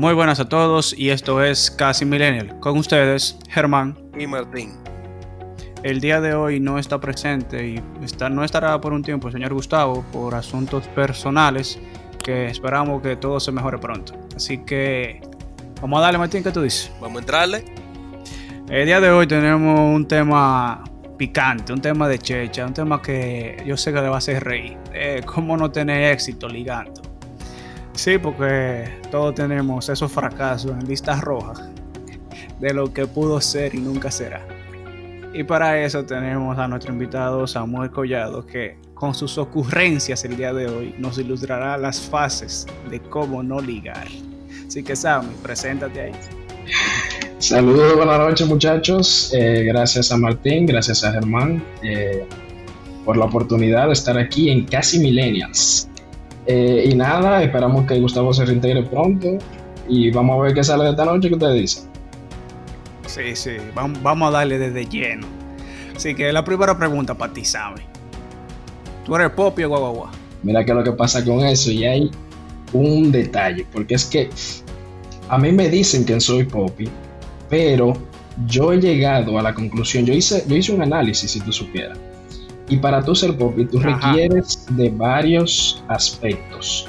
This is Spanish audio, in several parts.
Muy buenas a todos y esto es Casi Millennial. Con ustedes, Germán y Martín. El día de hoy no está presente y está, no estará por un tiempo el señor Gustavo por asuntos personales que esperamos que todo se mejore pronto. Así que vamos a darle, Martín, ¿qué tú dices? Vamos a entrarle. El día de hoy tenemos un tema picante, un tema de checha, un tema que yo sé que le va a hacer reír. Eh, ¿Cómo no tener éxito ligando? Sí, porque todos tenemos esos fracasos en listas rojas de lo que pudo ser y nunca será. Y para eso tenemos a nuestro invitado Samuel Collado, que con sus ocurrencias el día de hoy nos ilustrará las fases de cómo no ligar. Así que Samuel, preséntate ahí. Saludos, buenas noches muchachos. Eh, gracias a Martín, gracias a Germán eh, por la oportunidad de estar aquí en Casi Millennials. Eh, y nada, esperamos que Gustavo se reintegre pronto y vamos a ver qué sale de esta noche, ¿qué ustedes dicen? Sí, sí, vamos a darle desde lleno. Así que la primera pregunta para ti, ¿sabes? ¿Tú eres Poppy o guagua? Mira que lo que pasa con eso y hay un detalle, porque es que a mí me dicen que soy Poppy, pero yo he llegado a la conclusión, yo hice, yo hice un análisis, si tú supieras, y para tú ser Poppy, tú requieres de varios aspectos,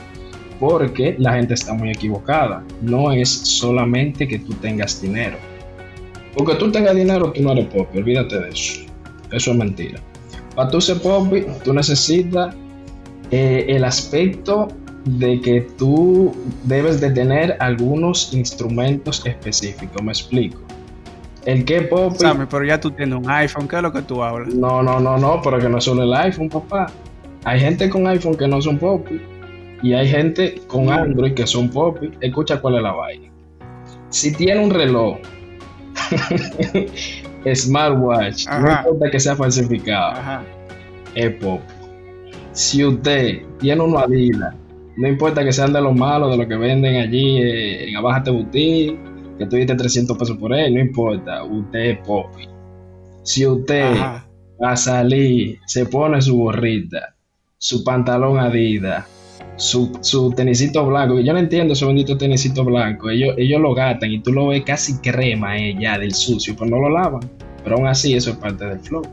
porque la gente está muy equivocada, no es solamente que tú tengas dinero. Porque tú tengas dinero, tú no eres Poppy, olvídate de eso, eso es mentira. Para tú ser Poppy, tú necesitas eh, el aspecto de que tú debes de tener algunos instrumentos específicos. Me explico. El que pop. pero ya tú tienes un iPhone, ¿qué es lo que tú hablas? No, no, no, no, pero que no es solo el iPhone, papá. Hay gente con iPhone que no son pop y hay gente con. Android que son pop. Escucha cuál es la vaina. Si tiene un reloj, smartwatch, no importa que sea falsificado, es pop. Si usted tiene una Adidas no importa que sean de los malos, de lo que venden allí eh, en Abajate Boutique, que tú diste 300 pesos por él, no importa, usted es popi. Si usted va a salir, se pone su gorrita, su pantalón Adidas, su, su tenisito blanco, yo no entiendo ese bendito tenisito blanco, ellos, ellos lo gastan y tú lo ves casi crema eh, ya del sucio, pues no lo lavan, pero aún así eso es parte del flow.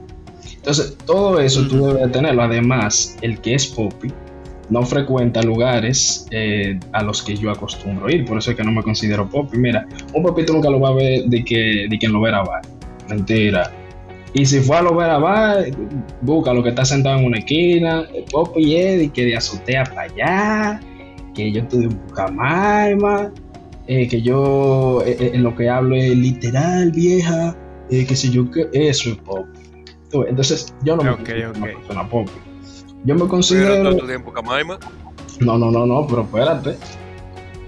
Entonces, todo eso tú debes tenerlo. Además, el que es popi, no frecuenta lugares eh, a los que yo acostumbro ir, por eso es que no me considero pop. Mira, un popito nunca lo va a ver de que, de que en Lovera va. Mentira. Y si fue a Lovera va, busca lo que está sentado en una esquina, pop y Eddie, que de azotea para allá, que yo estoy un Pucamaima, eh, que yo eh, en lo que hablo es literal, vieja, que si yo, que eso es pop. Entonces, yo no me okay, una persona pop. Yo me considero. tiempo, Camaima? No, no, no, no, pero espérate.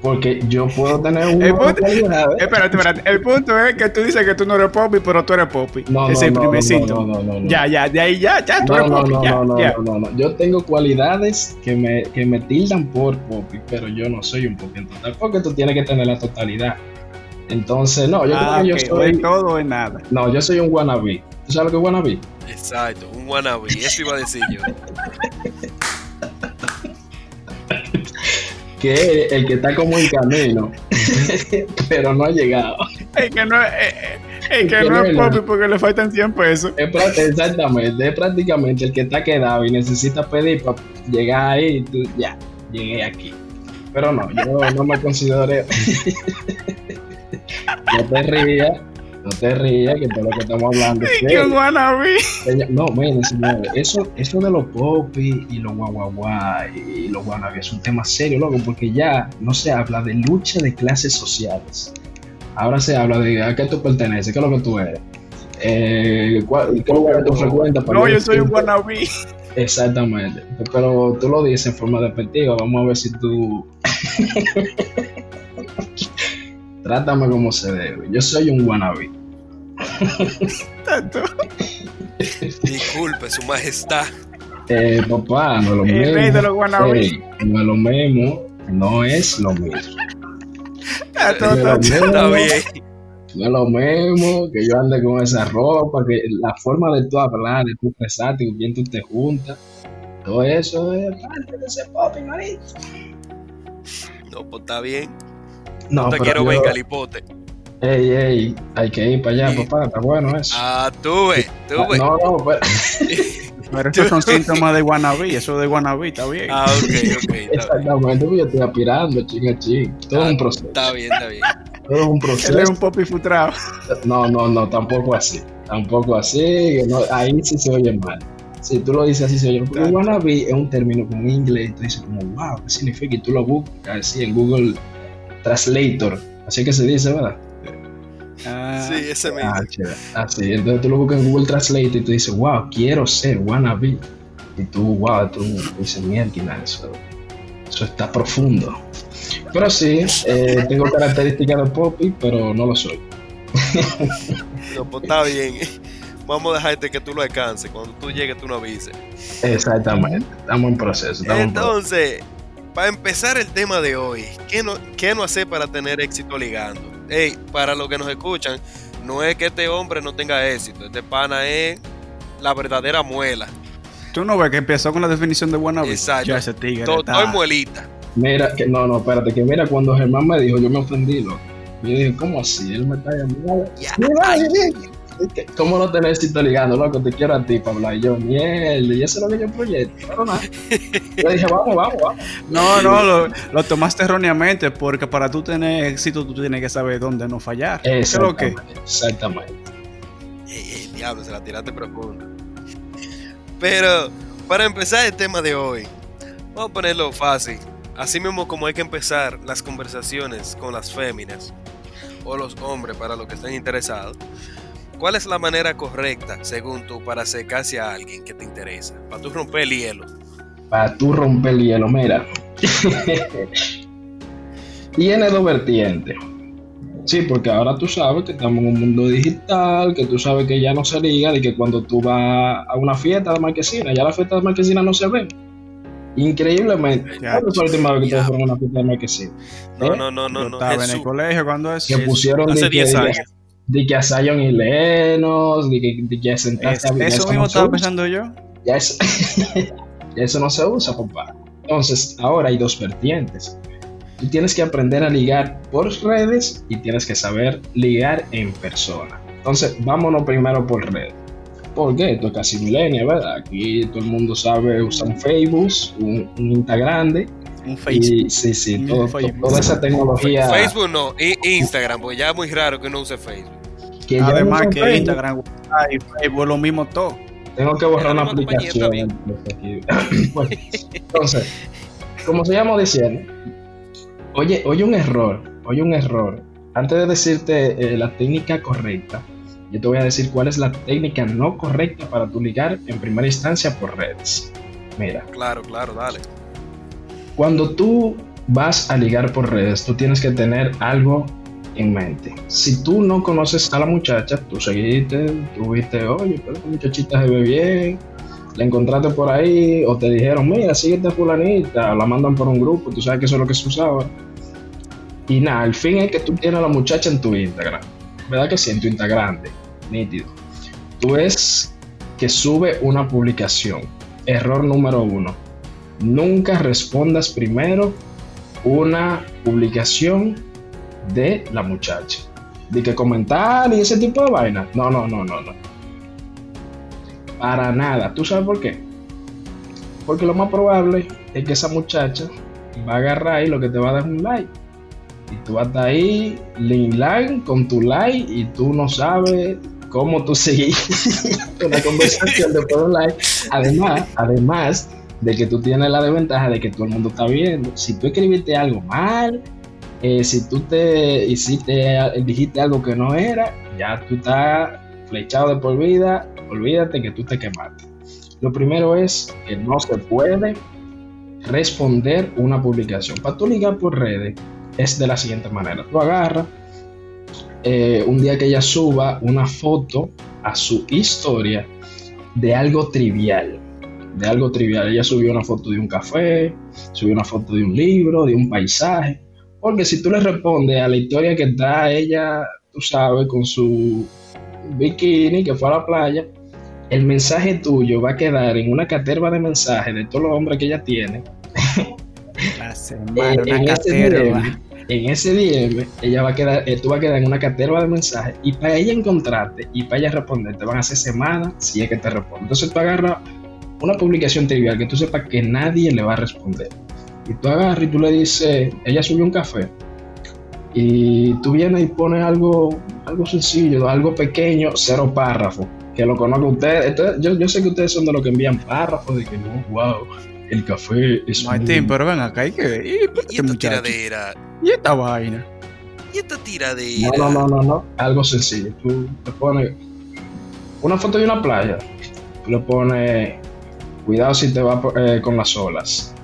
Porque yo puedo tener un. El punto, espérate, espérate. El punto es que tú dices que tú no eres Poppy, pero tú eres Poppy. No, no, Ese no, primecito. No, no, no, Ya, ya, de ahí ya, ya, tú no, eres Poppy. No, ya, no, no, ya. no, no, no. Yo tengo cualidades que me, que me tildan por Poppy, pero yo no soy un Poppy en total. Porque tú tienes que tener la totalidad. Entonces, no, yo ah, creo que yo soy. O todo o nada. No, yo soy un wannabe. ¿Tú sabes lo que es wannabe? Exacto, un wannabe. Eso iba a decir yo. que el que está como en camino, pero no ha llegado. El que no, es el que no es popi porque le faltan 100 pesos. exactamente, es prácticamente el que está quedado y necesita pedir para llegar ahí y tú, ya, llegué aquí. Pero no, yo no me considero. no te rías, no te rías, que todo lo que estamos hablando wannabe. No, miren, señores, eso, eso de los popis y los guaguaguá y los wannabe es un tema serio, loco, porque ya no se habla de lucha de clases sociales. Ahora se habla de a qué tú perteneces, qué es lo que tú eres. Eh, ¿Qué lugar tú frecuentas? No, yo soy un wannabe. Exactamente. Pero tú lo dices en forma despectiva. Vamos a ver si tú. Trátame como se debe. Yo soy un wannabe. Tanto. Disculpe, su majestad. Eh, papá, no es lo mismo. El rey de los. Eh, no es lo mismo. No es lo mismo. Está No es lo Está bien. No es lo mismo que yo ande con esa ropa, que la forma de tú hablar, de tú expresarte, con quién tú te juntas, todo eso es parte de ese pop, marito. No, pues está bien. No, te quiero ver calipote. Ey, ey, hay que ir para allá, papá, está bueno eso. Ah, tú ves. No, no, pero... pero esos son síntomas de wannabe, eso de wannabe está bien. Ah, ok, ok. Exactamente, yo estoy aspirando, chinga, chinga. Todo es un proceso. Está bien, está bien. Todo es un proceso. Él es un popi futrado. No, no, no, tampoco así. Tampoco así, no, ahí sí se oye mal. Si tú lo dices así, se oye. Porque wannabe es un término como en inglés, y tú dices como, wow, ¿qué significa? Y tú lo buscas así en Google Translator, así que se dice, ¿verdad? Ah, sí, ese mismo. Ah, sí, entonces tú lo buscas en Google Translate y tú dices, wow, quiero ser wannabe. Y tú, wow, tú dices, mierda, eso, eso está profundo. Pero sí, eh, tengo características de Poppy, pero no lo soy. no, pues está bien. Vamos a dejarte que tú lo alcances. Cuando tú llegues, tú no avises. Exactamente. Estamos en proceso. Entonces, para empezar el tema de hoy, ¿qué no, ¿qué no hacer para tener éxito ligando? Hey, para los que nos escuchan, no es que este hombre no tenga éxito, este pana es la verdadera muela. Tú no ves que empezó con la definición de buena vida. Exacto. Ya ese tigre. Todo, es muelita. Mira, que no, no, espérate, que mira, cuando Germán me dijo, yo me ofendí, loco. Yo dije, ¿cómo así? Él me está llamando. ¿Cómo no tener éxito ligando, loco? Te quiero a ti para hablar. Y yo, mierda, y eso es lo que yo proyecto. Pero nada. Yo dije, vamos, vamos, vamos. No, no, lo, lo, tomaste erróneamente porque para tú tener éxito tú tienes que saber dónde no fallar. Exactamente. Exactamente. Ey, ey, diablo, se la tiraste profundo. Pero, para empezar el tema de hoy, vamos a ponerlo fácil. Así mismo como hay que empezar las conversaciones con las féminas o los hombres para los que estén interesados, ¿cuál es la manera correcta, según tú, para acercarse a alguien que te interesa? Para tú romper el hielo. Para tú romper el hielo, mira. Tiene dos vertientes. Sí, porque ahora tú sabes que estamos en un mundo digital, que tú sabes que ya no se liga, de que cuando tú vas a una fiesta de marquesina, ya la fiesta de marquesina no se ve Increíblemente. ¿Cuándo fue la última vez que ustedes fueron a una fiesta de marquesina? No, no, no, no. no estaba en el colegio cuando es. Que pusieron hace 10 años. De que a Zion y Lenos, de que, de que sentaste a Eso mismo estaba pensando yo. Ya eso, eso no se usa, compadre. Entonces, ahora hay dos vertientes. Tú tienes que aprender a ligar por redes y tienes que saber ligar en persona. Entonces, vámonos primero por redes porque esto es casi milenio, ¿verdad? Aquí todo el mundo sabe usar un Facebook, un, un Instagram. Un Facebook. sí, sí, todo, toda esa tecnología. Facebook no, Instagram, porque ya es muy raro que uno use Facebook. Que Además que Instagram y Facebook es lo mismo todo. Tengo que borrar una aplicación. bueno, entonces, como se llama diciendo, oye, oye un error, oye un error. Antes de decirte eh, la técnica correcta, yo te voy a decir cuál es la técnica no correcta para tu ligar en primera instancia por redes. Mira. Claro, claro, dale. Cuando tú vas a ligar por redes, tú tienes que tener algo en mente. Si tú no conoces a la muchacha, tú seguiste, tú viste, oye, pero esta muchachita se ve bien, la encontraste por ahí, o te dijeron, mira, síguete a fulanita, o la mandan por un grupo, tú sabes que eso es lo que se usaba. Y nada, el fin es que tú tienes a la muchacha en tu Instagram. ¿Verdad que sí? En tu Instagram nítido. Tú ves que sube una publicación. Error número uno. Nunca respondas primero una publicación de la muchacha. De que comentar y ese tipo de vaina. No, no, no, no, no. Para nada. ¿Tú sabes por qué? Porque lo más probable es que esa muchacha va a agarrar y lo que te va a dar un like. Y tú vas ahí, link like, con tu like, y tú no sabes cómo tú seguís una conversación de por online. Además, además de que tú tienes la desventaja de que todo el mundo está viendo. Si tú escribiste algo mal, eh, si tú te hiciste, dijiste algo que no era, ya tú estás flechado de por vida, olvídate que tú te quemaste. Lo primero es que no se puede responder una publicación. Para tú ligar por redes es de la siguiente manera. Tú agarras, eh, un día que ella suba una foto a su historia de algo trivial. De algo trivial. Ella subió una foto de un café, subió una foto de un libro, de un paisaje. Porque si tú le respondes a la historia que está ella, tú sabes, con su bikini que fue a la playa, el mensaje tuyo va a quedar en una caterva de mensajes de todos los hombres que ella tiene. Una caterva en ese DM, ella va a quedar, eh, tú vas a quedar en una caterva de mensajes y para ella encontrarte y para ella responderte van a ser semanas si es que te responde. Entonces tú agarras una publicación trivial que tú sepas que nadie le va a responder. Y tú agarras y tú le dices, ella subió un café. Y tú vienes y pones algo, algo sencillo, algo pequeño, cero párrafo. Que lo conozco ustedes. yo, yo sé que ustedes son de los que envían párrafos, de que no, wow, el café es Martín, pero ven acá, hay que ver. ¿Y, esta tiradera? ¿Y esta vaina? ¿Y esta tiradera? No, no, no, no, Algo sencillo. Tú te pones una foto de una playa. Tú le pones, cuidado si te va eh, con las olas.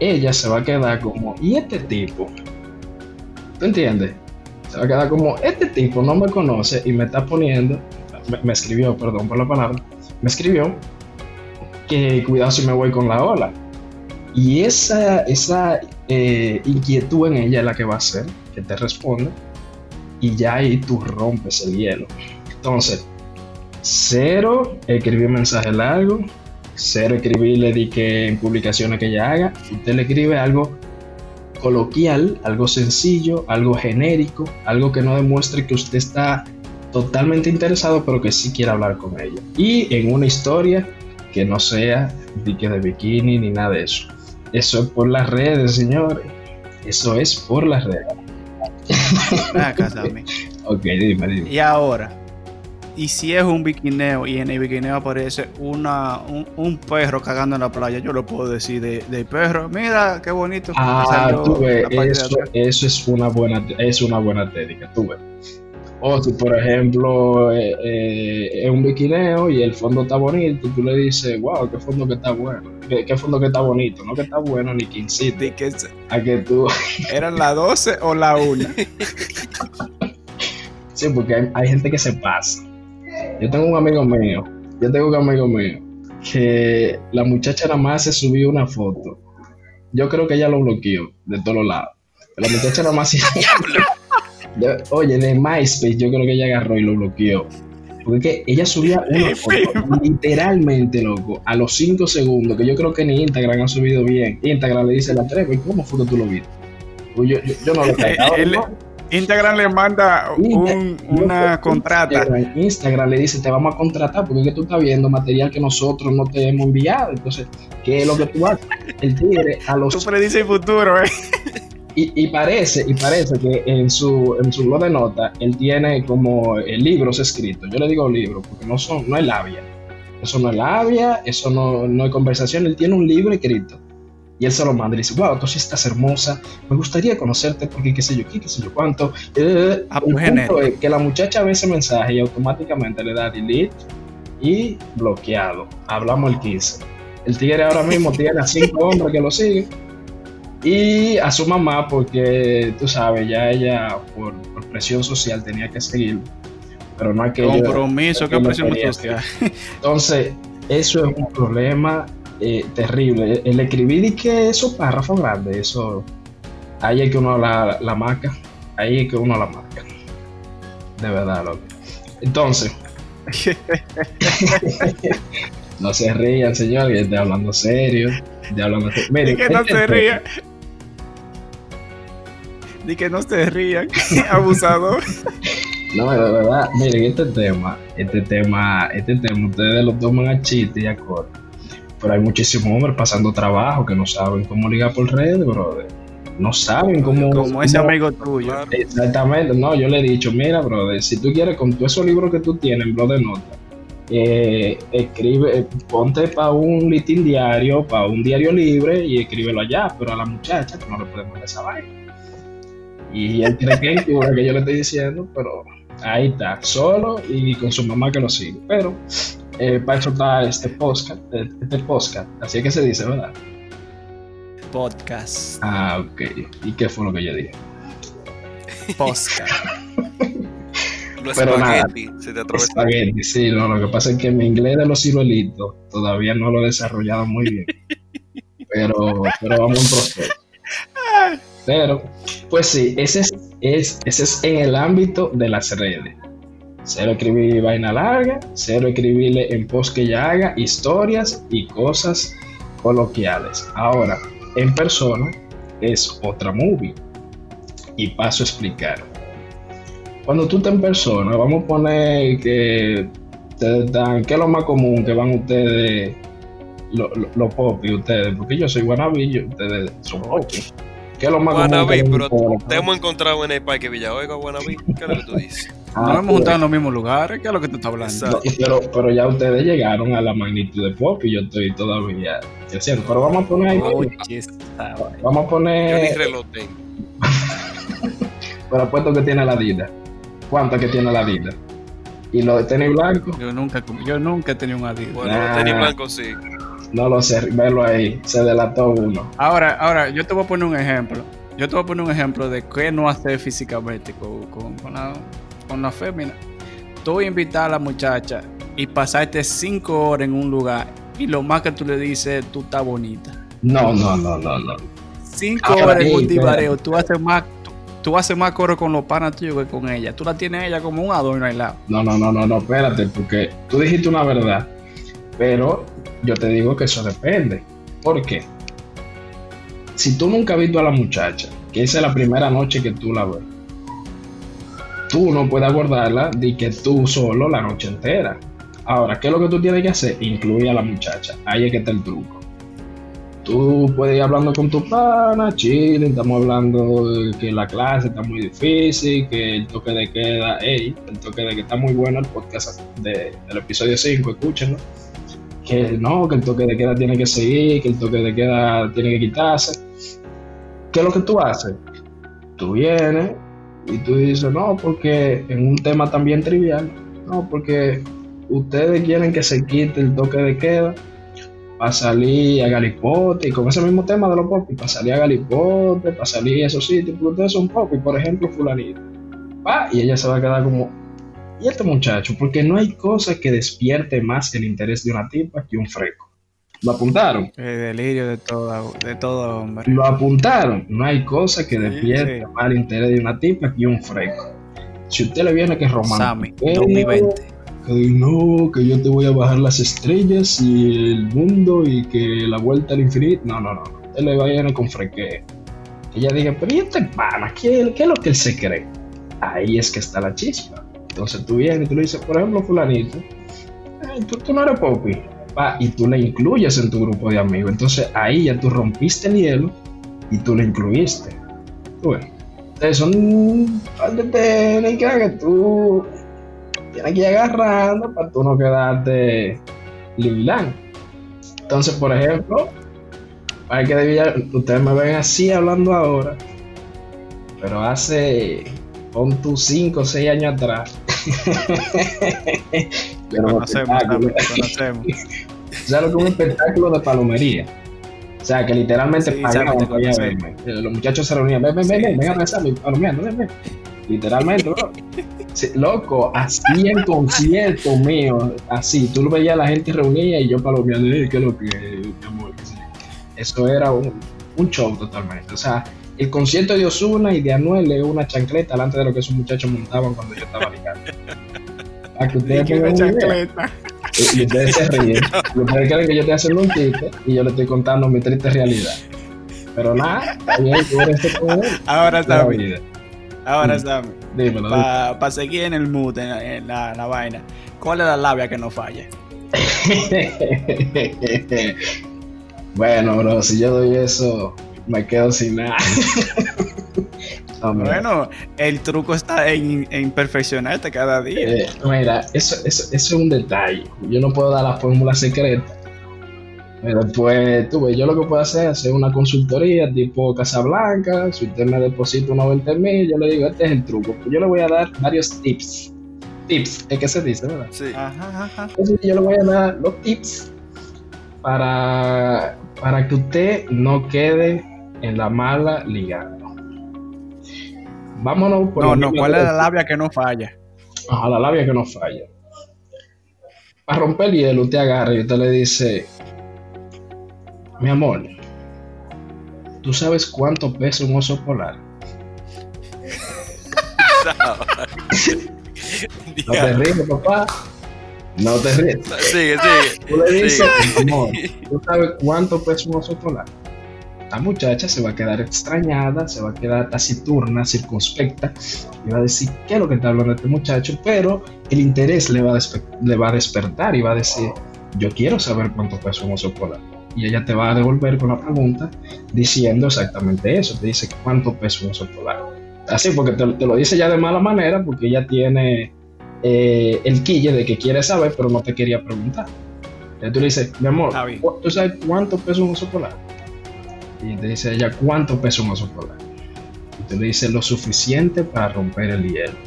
Ella se va a quedar como, ¿y este tipo? ¿Tú entiendes? Se va a quedar como, este tipo no me conoce y me está poniendo, me escribió, perdón por la palabra, me escribió que cuidado si me voy con la ola. Y esa, esa eh, inquietud en ella es la que va a hacer que te responda y ya ahí tú rompes el hielo. Entonces, cero escribir mensaje largo, cero escribirle di que en publicaciones que ella haga, usted le escribe algo coloquial, algo sencillo, algo genérico, algo que no demuestre que usted está totalmente interesado, pero que sí quiere hablar con ella. Y en una historia que no sea dique de bikini ni nada de eso. Eso es por las redes, señores. Eso es por las redes. ok, dime, dime. Y ahora, y si es un biquineo y en el biquineo aparece una, un, perro cagando en la playa, yo lo puedo decir de, perro. Mira qué bonito. Ah, tú ves, eso, eso, es una buena, es una buena técnica, tú ves. O si, por ejemplo, eh, eh, es un biquineo y el fondo está bonito, tú le dices, wow, qué fondo que está bueno, qué, fondo que está bonito, no que está bueno ni que incite a que tú... ¿Eran la 12 o la 1? sí, porque hay, gente que se pasa. Yo tengo un amigo mío, yo tengo un amigo mío, que la muchacha nada más se subió una foto. Yo creo que ella lo bloqueó de todos lados. La muchacha nada más se... oye, de MySpace yo creo que ella agarró y lo bloqueó. Porque ella subía una foto literalmente, loco, a los 5 segundos, que yo creo que ni Instagram ha subido bien. Instagram le dice la trepa, ¿y cómo fue que tú lo viste? Pues yo, yo, no lo he Instagram le manda una contrata. Instagram, le dice, te vamos a contratar porque es que tú estás viendo material que nosotros no te hemos enviado. Entonces, ¿qué es lo que tú haces? El tigre a los... Tú predices el futuro, ¿eh? Y, parece, y parece que en su, en su blog de notas él tiene como libros escritos. Yo le digo libros porque no son, no es labia. Eso no es labia, eso no, no es conversación. Él tiene un libro escrito. Y él se lo manda y dice, wow, tú sí estás hermosa, me gustaría conocerte porque qué sé yo qué, qué sé yo cuánto. Eh, ah, pues, es que la muchacha ve ese mensaje y automáticamente le da delete y bloqueado. Hablamos el 15. El tigre ahora mismo tiene a cinco hombres que lo siguen y a su mamá porque tú sabes, ya ella por, presión social tenía que seguir, pero no hay que... Compromiso, ¿qué presión social? Entonces, eso es un problema eh, terrible. El escribir y que esos párrafos grandes, eso, ahí es que uno la, la marca, ahí es que uno la marca. De verdad, loco. Entonces... no se rían, señor, que estoy hablando serio. Estoy hablando serio. Miren, que no se rían. Ni que no se rían, abusador. No, de verdad, miren, este tema, este tema, este tema, ustedes lo toman a chiste y a corto. Pero hay muchísimos hombres pasando trabajo que no saben cómo ligar por redes, brother. No saben cómo. Como ese amigo tuyo. Exactamente, no, yo le he dicho, mira, brother, si tú quieres con todos esos libros que tú tienes en blog de notas, eh, escribe, eh, ponte para un listín diario, para un diario libre y escríbelo allá, pero a la muchacha que no le podemos esa vaina. Y él tiene que que yo le estoy diciendo, pero ahí está, solo y con su mamá que lo sigue. Pero eh, para está este podcast, este podcast, así que se dice, ¿verdad? Podcast. Ah, ok. ¿Y qué fue lo que yo dije? Podcast. Pero nada, se te espagueti, sí, no, lo que pasa es que mi inglés de los ciruelitos todavía no lo he desarrollado muy bien. pero, pero vamos a un proceso. Pero, pues sí, ese es, ese es en el ámbito de las redes. Cero escribir vaina larga, cero escribirle en post que ya haga historias y cosas coloquiales. Ahora, en persona es otra movie. y paso a explicar. Cuando tú estás en persona, vamos a poner que ustedes dan, ¿qué es lo más común que van ustedes, los lo, popis ustedes? Porque yo soy guanabí, ustedes son popis. ¿Qué es lo más Guanabí, pero te hemos encontrado en el Parque Villaoiga, Guanabí. ¿Qué es lo que tú dices? Ah, Nos hemos pues. juntado en los mismos lugares, ¿qué es lo que tú estás hablando? pero, pero ya ustedes llegaron a la magnitud de pop y yo estoy todavía creciendo. Pero vamos a poner ahí. vamos a poner. Yo ni reloj pero apuesto que tiene la vida. ¿Cuántas que tiene la vida? ¿Y lo de tenis blanco? Yo nunca, yo nunca he tenido un Adidas. Bueno, los tenis blancos sí. No lo sé, velo ahí. Se delató uno. Ahora, ahora, yo te voy a poner un ejemplo. Yo te voy a poner un ejemplo de qué no hacer físicamente con, con, con la con la fémina, tú invitar a la muchacha y pasarte cinco horas en un lugar y lo más que tú le dices, tú estás bonita. No, no, no, no, no. Cinco horas en un divareo, tú haces más tú haces más coro con los panas tuyos que con ella. Tú la tienes a ella como un adorno al lado. No, no, no, no, no, espérate, porque tú dijiste una verdad, pero yo te digo que eso depende. ¿Por qué? Si tú nunca has visto a la muchacha, que esa es la primera noche que tú la ves, tú no puedes abordarla de que tú solo la noche entera. Ahora, ¿qué es lo que tú tienes que hacer? Incluir a la muchacha. Ahí es que está el truco. Tú puedes ir hablando con tu pana, chile, estamos hablando de que la clase está muy difícil, que el toque de queda, hey, el toque de queda está muy bueno el podcast del episodio 5, escúchenlo. Que no, que el toque de queda tiene que seguir, que el toque de queda tiene que quitarse. ¿Qué es lo que tú haces? Tú vienes, y tú dices, no, porque en un tema también trivial, no, porque ustedes quieren que se quite el toque de queda para salir a Galipote, y con ese mismo tema de los popis, para salir a Galipote, para salir a esos sitios, porque ustedes son popis, por ejemplo, fulanito. Va, y ella se va a quedar como, ¿y este muchacho? Porque no hay cosa que despierte más el interés de una tipa que un freco. Lo apuntaron. El delirio de todo, de todo hombre. Lo apuntaron. No hay cosa que despierte más el interés de una tipa que un freco. Si usted le viene que es romántico. 2020. Que no, que yo te voy a bajar las estrellas y el mundo y que la vuelta al infinito. No, no, no. Usted le va a ir con freque. Ella diga, pero ¿y este pana? ¿Qué, ¿Qué es lo que él se cree? Ahí es que está la chispa. Entonces tú vienes y tú le dices, por ejemplo, fulanito, tú, tú no eres popi y tú le incluyes en tu grupo de amigos. Entonces ahí ya tú rompiste el hielo y tú le incluiste. Entonces son de técnicas que tú tienes que ir agarrando para tú no quedarte livilán. Entonces, por ejemplo, hay que debía, ustedes me ven así hablando ahora, pero hace, pon tus 5 o 6 años atrás, conocemos, conocemos. o sea, lo que un espectáculo de palomería. O sea, que literalmente pagaban verme. Los muchachos se reunían, ven, ven, ven, ven, ven a besarme, palomeando, ven, ven. Literalmente, bro. loco, así en concierto mío, así, tú lo veías la gente reunida y yo palomeando, ¿qué es lo que, mi amor? Eso era un, un show totalmente. O sea, el concierto de Osuna y de Anuel es una chancleta delante de lo que esos muchachos montaban cuando yo estaba ligando. A que ustedes tengan chancleta. Y, y, ustedes se ríen. Y ustedes creen que yo estoy haciendo un chiste y yo le estoy contando mi triste realidad. Pero nada, bien, Ahora está bien. Ahora está Dímelo. Para seguir en el mood, en, la, la, vaina. ¿Cuál es la labia que no falla? bueno, bro, si yo doy eso, me quedo sin nada. bueno, el truco está en, perfeccionarte cada día. Eh, mira, eso, eso, es un detalle. Yo no puedo dar la fórmula secreta. Pero pues, tú ves, yo lo que puedo hacer es hacer una consultoría tipo Casablanca. Si usted me deposita unos 20 mil, yo le digo, este es el truco. Yo le voy a dar varios tips. Tips, es que se dice, ¿verdad? Sí. Ajá, ajá. Entonces yo le voy a dar los tips para, para que usted no quede en la mala ligando. Vámonos por No, no, ¿cuál es la labia que no falla? Ajá, la labia que no falla. Para romper el hielo, usted agarra y usted le dice: Mi amor, ¿tú sabes cuánto pesa un oso polar? no te ríes, papá. No te ríes. Sigue, sigue. Tú le dices, amor, ¿tú sabes cuánto pesa un oso polar? La muchacha se va a quedar extrañada, se va a quedar taciturna, circunspecta, y va a decir, ¿qué es lo que está hablando este muchacho? Pero el interés le va a, le va a despertar y va a decir, yo quiero saber cuánto pesa un oso polar. Y ella te va a devolver con la pregunta diciendo exactamente eso, te dice cuánto pesa un oso polar. Así, porque te, lo dice ya de mala manera, porque ella tiene eh, el quille de que quiere saber, pero no te quería preguntar. Entonces tú le dices, mi amor, ¿tú sabes cuánto pesa un oso polar? Y te dice ella, ¿cuánto pesa un oso polar? Y tú le dices, lo suficiente para romper el hielo.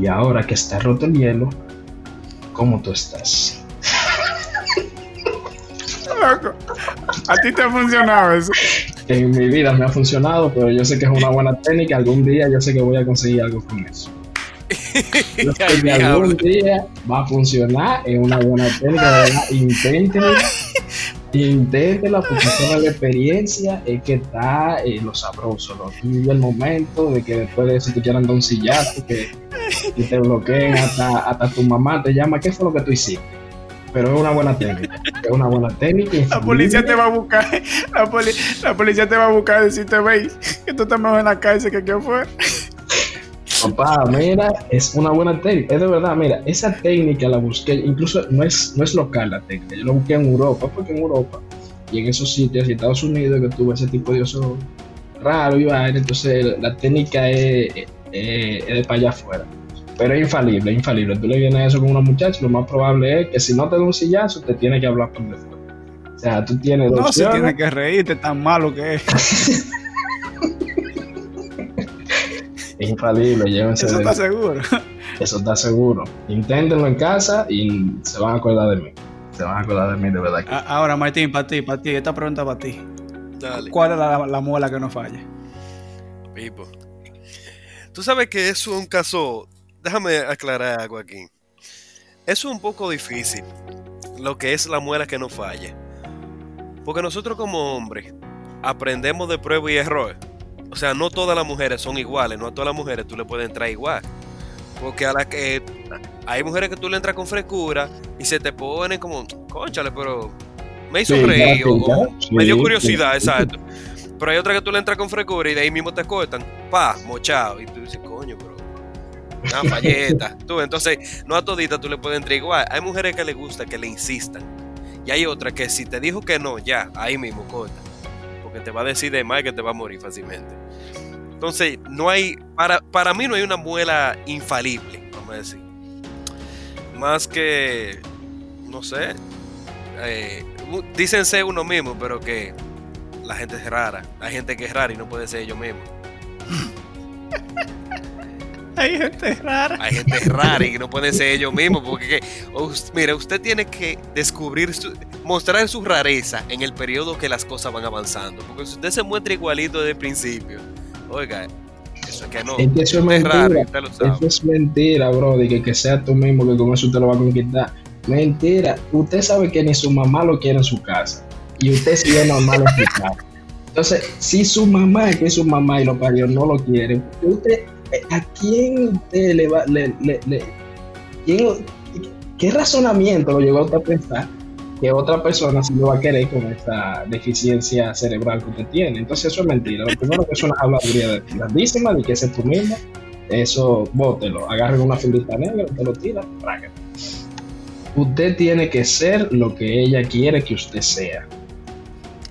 Y ahora que está roto el hielo, ¿cómo tú estás? ¿A ti te ha funcionado eso? En mi vida me ha funcionado, pero yo sé que es una buena técnica. Algún día yo sé que voy a conseguir algo con eso. Yo sé que algún día va a funcionar, es una buena técnica, Inténtelo Inténtela porque toda la experiencia es que está eh, lo sabroso, lo vive el momento de que después de eso te quieran dar un sillazo, que, te bloqueen, hasta, hasta tu mamá te llama, ¿qué fue lo que tú hiciste? Pero es una buena técnica, es una buena técnica. La policía te va a buscar, la, la policía te va a buscar y decirte, veis, que tú estás mejor en la cárcel que qué fue. Papá, mira, es una buena técnica. Es de verdad, mira, esa técnica la busqué, incluso no es, no es local la técnica, yo la busqué en Europa, porque en Europa y en esos sitios, y Estados Unidos, que tuve ese tipo de oso raro y vaina, entonces la técnica es, de para allá afuera. Pero es infalible, es infalible. Tú le vienes a eso con una muchacha, lo más probable es que si no te da un sillazo, te tiene que hablar por después. O sea, tú tienes dos No se tiene que reírte tan malo que es. Es infalible, llévense. Eso está seguro. Eso está seguro. Inténtenlo en casa y se van a acordar de mí. Se van a acordar de mí de verdad. Ahora, Martín, para ti, para ti, esta pregunta para ti. Dale. ¿Cuál es la, muela que no falla? Pipo. Tú sabes que eso es un caso. Déjame aclarar algo aquí. Eso es un poco difícil. Lo que es la muela que no falla. Porque nosotros como hombres aprendemos de prueba y error. O sea, no todas las mujeres son iguales, no a todas las mujeres tú le puedes entrar igual. Porque a la que hay mujeres que tú le entras con frescura y se te ponen como, conchale, pero me hizo reír o, me dio curiosidad, exacto. Pero hay otra que tú le entras con frescura y de ahí mismo te cortan, pa, mochado. Y tú dices, coño, pero una falleta. tú, entonces, no a todita tú le puedes entrar igual. Hay mujeres que le gusta que le insistan. Y hay otra que si te dijo que no, ya, ahí mismo corta. Porque te va a decir de más que te va a morir fácilmente. Entonces, no hay, para, para mí no hay una muela infalible, vamos a decir. Más que, no sé, eh, dicen ser uno mismo, pero que la gente es rara. Hay gente que es rara y no puede ser ellos mismos. Hay gente rara. Hay gente rara y no puede ser ellos mismos. Porque, mira, usted tiene que descubrir, mostrar su rareza en el periodo que las cosas van avanzando. Porque si usted se muestra igualito desde el principio, Oiga, eso es que no. Es que eso es mentira. eso es mentira, bro. De que, que sea tú mismo que con eso te lo va a conquistar. Mentira. Usted sabe que ni su mamá lo quiere en su casa. Y usted sigue normal en su casa. Entonces, si su mamá, que es su mamá y los padres no lo quieren, usted, ¿a quién usted le va, ¿qué razonamiento lo llevó a usted a pensar que otra persona sí lo va a querer con esta deficiencia cerebral que usted tiene. Entonces eso es mentira. Lo primero que es una habladuría grandísima de que es tu mismo. Eso, bótelo, agarren una fibrita negra, te lo tira, Usted tiene que ser lo que ella quiere que usted sea.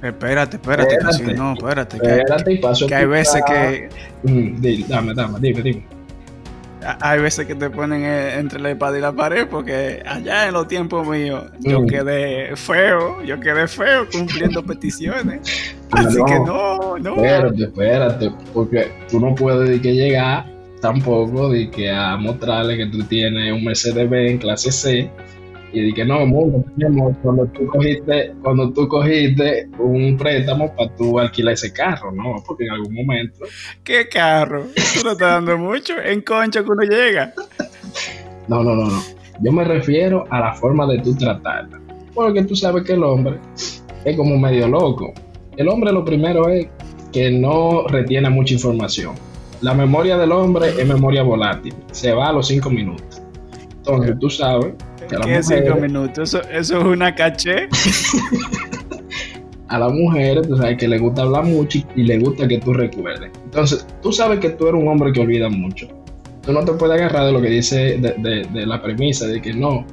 Espérate, espérate, espérate no, espérate. Espérate y paso. Que hay veces que. Mm, dame, dame, dime, dime hay veces que te ponen eh, entre la espada y la pared porque allá en los tiempos míos yo mm. quedé feo, yo quedé feo cumpliendo peticiones. Así que no, no. Espérate, espérate, porque tú no puedes que llegar tampoco de que a mostrarle que tú tienes un Mercedes-Benz clase C y dije, no, mundo, cuando tú cogiste, cuando tú cogiste un préstamo para tú alquilar ese carro, ¿no? Porque en algún momento. ¿Qué carro? Tú lo estás dando mucho en concha que uno llega. no, no, no, no. Yo me refiero a la forma de tú tratarla. Porque tú sabes que el hombre es como medio loco. El hombre lo primero es que no retiene mucha información. La memoria del hombre es memoria volátil. Se va a los cinco minutos. Entonces, tú sabes ¿Qué cinco minutos? ¿Eso, es una caché. a las mujeres, tú sabes que le gusta hablar mucho y, le gusta que tú recuerdes. Entonces, tú sabes que tú eres un hombre que olvida mucho. Tú no te puedes agarrar de lo que dice de, la premisa de que no,